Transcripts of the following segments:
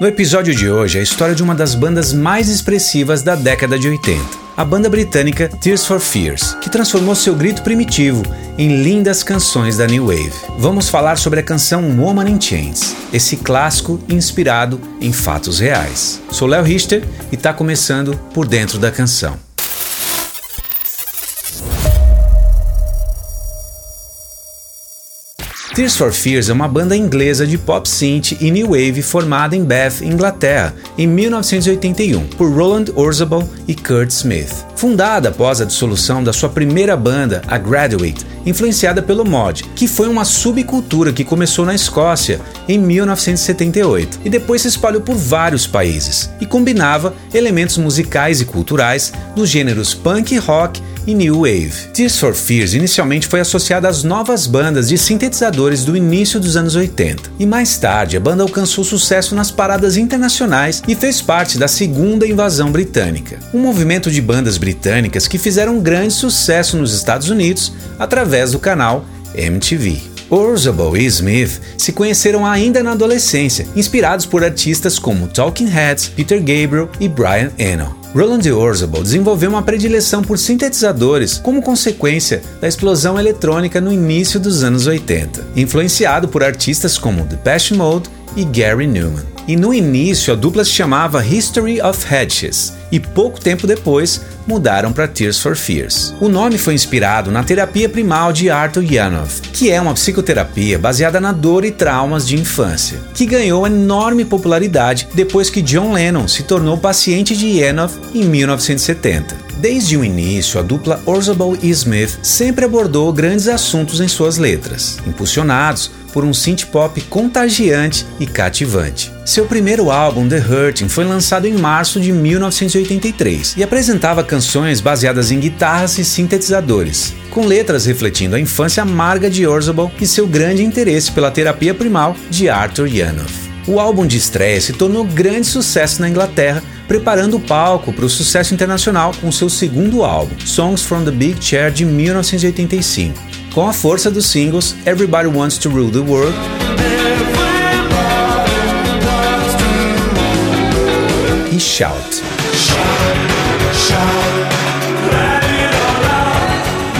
No episódio de hoje, a história de uma das bandas mais expressivas da década de 80, a banda britânica Tears for Fears, que transformou seu grito primitivo em lindas canções da New Wave. Vamos falar sobre a canção Woman in Chains, esse clássico inspirado em fatos reais. Sou Léo Richter e está começando por dentro da canção. Tears for Fears é uma banda inglesa de pop synth e new wave formada em Bath, Inglaterra, em 1981, por Roland Orzabal e Kurt Smith. Fundada após a dissolução da sua primeira banda, a Graduate, influenciada pelo mod, que foi uma subcultura que começou na Escócia em 1978 e depois se espalhou por vários países e combinava elementos musicais e culturais dos gêneros punk rock e New Wave. Tears for Fears inicialmente foi associada às novas bandas de sintetizadores do início dos anos 80, e mais tarde a banda alcançou sucesso nas paradas internacionais e fez parte da segunda invasão britânica, um movimento de bandas britânicas que fizeram grande sucesso nos Estados Unidos através do canal MTV. Orzabal e Smith se conheceram ainda na adolescência, inspirados por artistas como Talking Heads, Peter Gabriel e Brian Eno. Roland Orzabal desenvolveu uma predileção por sintetizadores como consequência da explosão eletrônica no início dos anos 80, influenciado por artistas como Depeche Mode e Gary Newman. E no início a dupla se chamava History of Hedges, e pouco tempo depois mudaram para Tears for Fears. O nome foi inspirado na terapia primal de Arthur Yanov, que é uma psicoterapia baseada na dor e traumas de infância, que ganhou enorme popularidade depois que John Lennon se tornou paciente de Yanov em 1970. Desde o início, a dupla Orzabal e Smith sempre abordou grandes assuntos em suas letras, impulsionados por um synth pop contagiante e cativante. Seu primeiro álbum, The Hurting, foi lançado em março de 1983 e apresentava canções baseadas em guitarras e sintetizadores, com letras refletindo a infância amarga de Orzabal e seu grande interesse pela terapia primal de Arthur Yanov. O álbum de estreia se tornou grande sucesso na Inglaterra, preparando o palco para o sucesso internacional com seu segundo álbum, Songs from the Big Chair de 1985. Com a força dos singles Everybody Wants to Rule the World e Shout.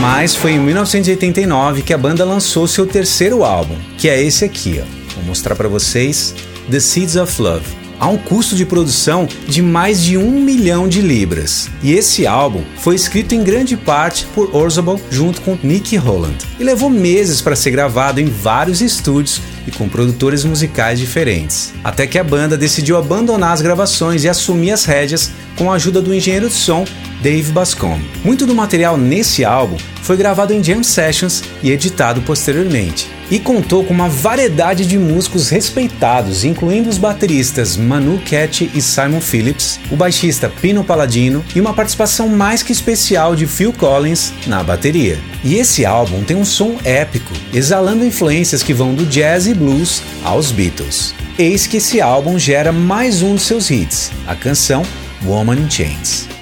Mas foi em 1989 que a banda lançou seu terceiro álbum, que é esse aqui, ó. Vou mostrar para vocês The Seeds of Love. Há um custo de produção de mais de um milhão de libras. E esse álbum foi escrito em grande parte por Orzabal junto com Nick Holland. E levou meses para ser gravado em vários estúdios e com produtores musicais diferentes. Até que a banda decidiu abandonar as gravações e assumir as rédeas com a ajuda do engenheiro de som Dave Bascom. Muito do material nesse álbum foi gravado em jam sessions e editado posteriormente. E contou com uma variedade de músicos respeitados, incluindo os bateristas Manu Cat e Simon Phillips, o baixista Pino Palladino e uma participação mais que especial de Phil Collins na bateria. E esse álbum tem um som épico, exalando influências que vão do jazz e blues aos Beatles. Eis que esse álbum gera mais um de seus hits, a canção Woman in Chains.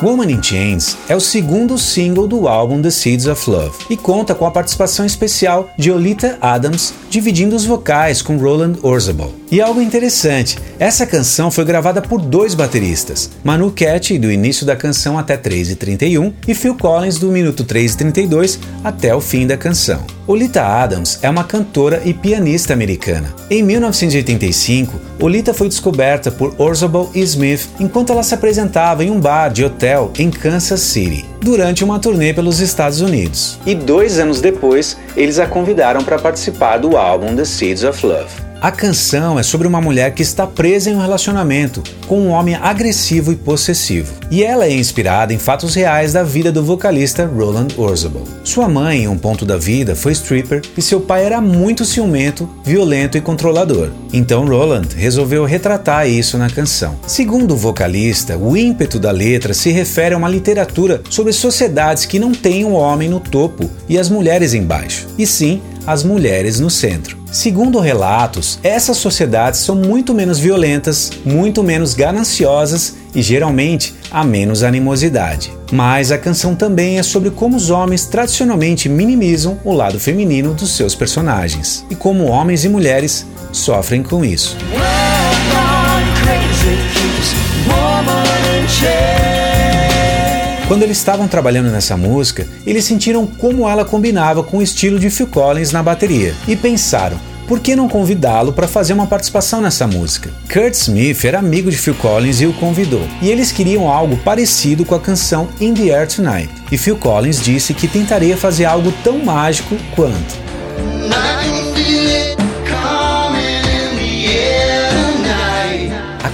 Woman in Chains é o segundo single do álbum The Seeds of Love e conta com a participação especial de Olita Adams, dividindo os vocais com Roland Orzabal. E algo interessante, essa canção foi gravada por dois bateristas, Manu Cat do início da canção até 3:31 e Phil Collins do minuto 3:32 até o fim da canção. Olita Adams é uma cantora e pianista americana. Em 1985, Olita foi descoberta por Orzabal e Smith enquanto ela se apresentava em um bar de hotel em Kansas City, durante uma turnê pelos Estados Unidos. E dois anos depois, eles a convidaram para participar do álbum The Seeds of Love. A canção é sobre uma mulher que está presa em um relacionamento com um homem agressivo e possessivo. E ela é inspirada em fatos reais da vida do vocalista Roland Orzabal. Sua mãe, em um ponto da vida, foi stripper e seu pai era muito ciumento, violento e controlador. Então Roland resolveu retratar isso na canção. Segundo o vocalista, o ímpeto da letra se refere a uma literatura sobre sociedades que não têm o homem no topo e as mulheres embaixo, e sim as mulheres no centro. Segundo relatos, essas sociedades são muito menos violentas, muito menos gananciosas e geralmente há menos animosidade. Mas a canção também é sobre como os homens tradicionalmente minimizam o lado feminino dos seus personagens e como homens e mulheres sofrem com isso. Quando eles estavam trabalhando nessa música, eles sentiram como ela combinava com o estilo de Phil Collins na bateria e pensaram: por que não convidá-lo para fazer uma participação nessa música? Kurt Smith era amigo de Phil Collins e o convidou, e eles queriam algo parecido com a canção In the Air Tonight. E Phil Collins disse que tentaria fazer algo tão mágico quanto.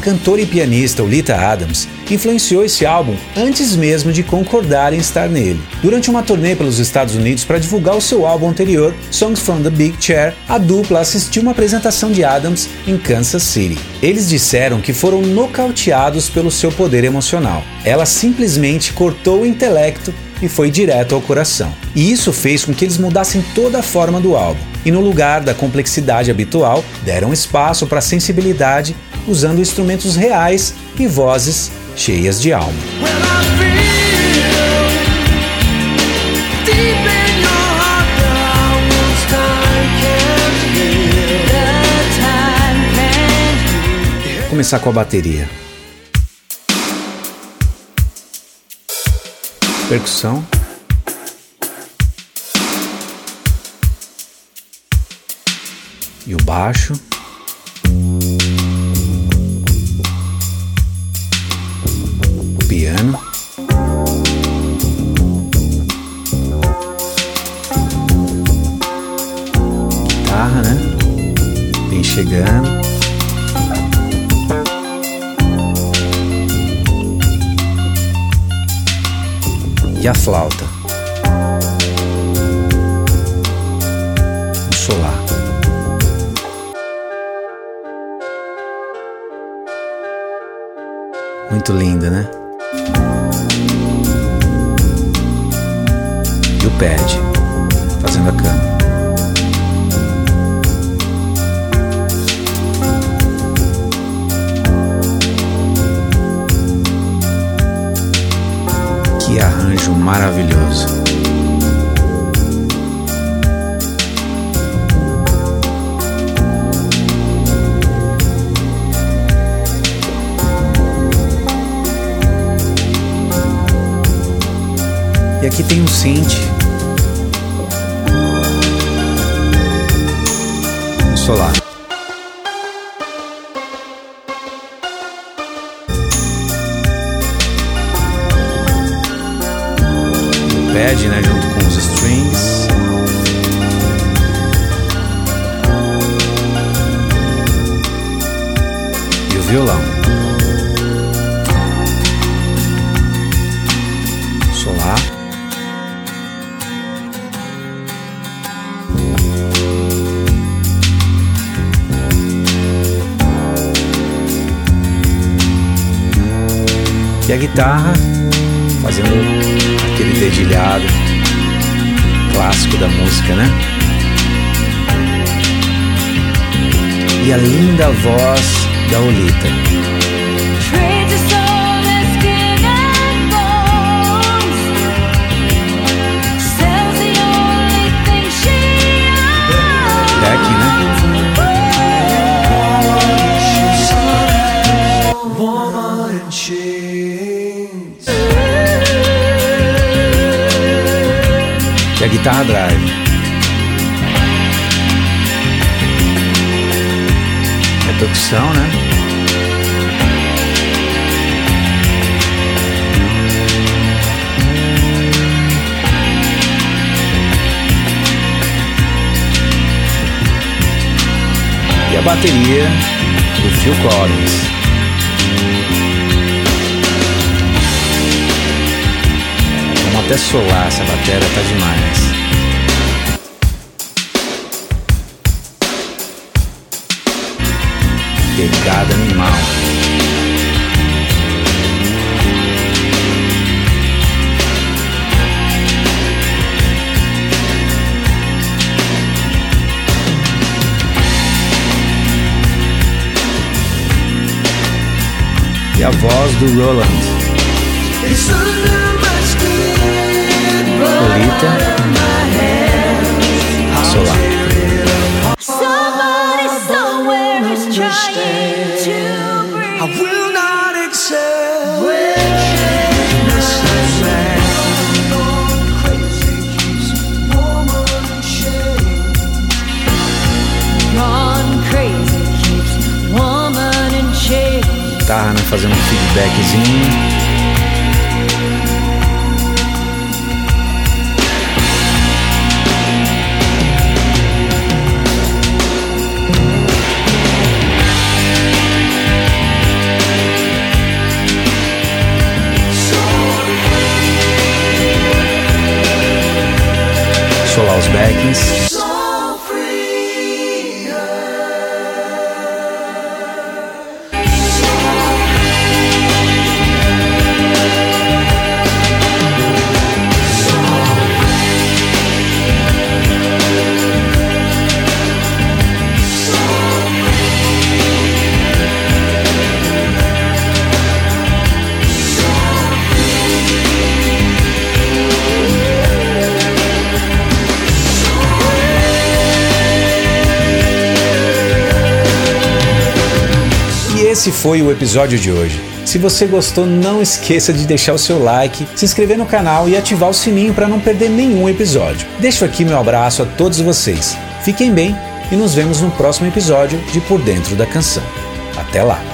Cantora e pianista Olita Adams influenciou esse álbum antes mesmo de concordar em estar nele. Durante uma turnê pelos Estados Unidos para divulgar o seu álbum anterior, Songs from the Big Chair, a dupla assistiu uma apresentação de Adams em Kansas City. Eles disseram que foram nocauteados pelo seu poder emocional. Ela simplesmente cortou o intelecto e foi direto ao coração. E isso fez com que eles mudassem toda a forma do álbum. E no lugar da complexidade habitual, deram espaço para a sensibilidade usando instrumentos reais e vozes cheias de alma. Vou começar com a bateria. Percussão. E o baixo. Piano. Guitarra, né? Vem chegando. E a flauta. Um solar. Muito linda, né? Fazendo a cama. Que arranjo maravilhoso. E aqui tem um synth. Solar. O pad, né, junto com os strings. E o violão. A guitarra fazendo aquele dedilhado clássico da música, né? E a linda voz da Olita. Guitarra drive. É percussão, né? E a bateria do Phil Collins. Até solar essa bateria tá demais. Pegada animal. E a voz do Roland. Solar. Somebody somewhere is trying to breathe. I will not né? Fazendo um feedbackzinho. Solar os esse foi o episódio de hoje. Se você gostou, não esqueça de deixar o seu like, se inscrever no canal e ativar o sininho para não perder nenhum episódio. Deixo aqui meu abraço a todos vocês. Fiquem bem e nos vemos no próximo episódio de Por Dentro da Canção. Até lá!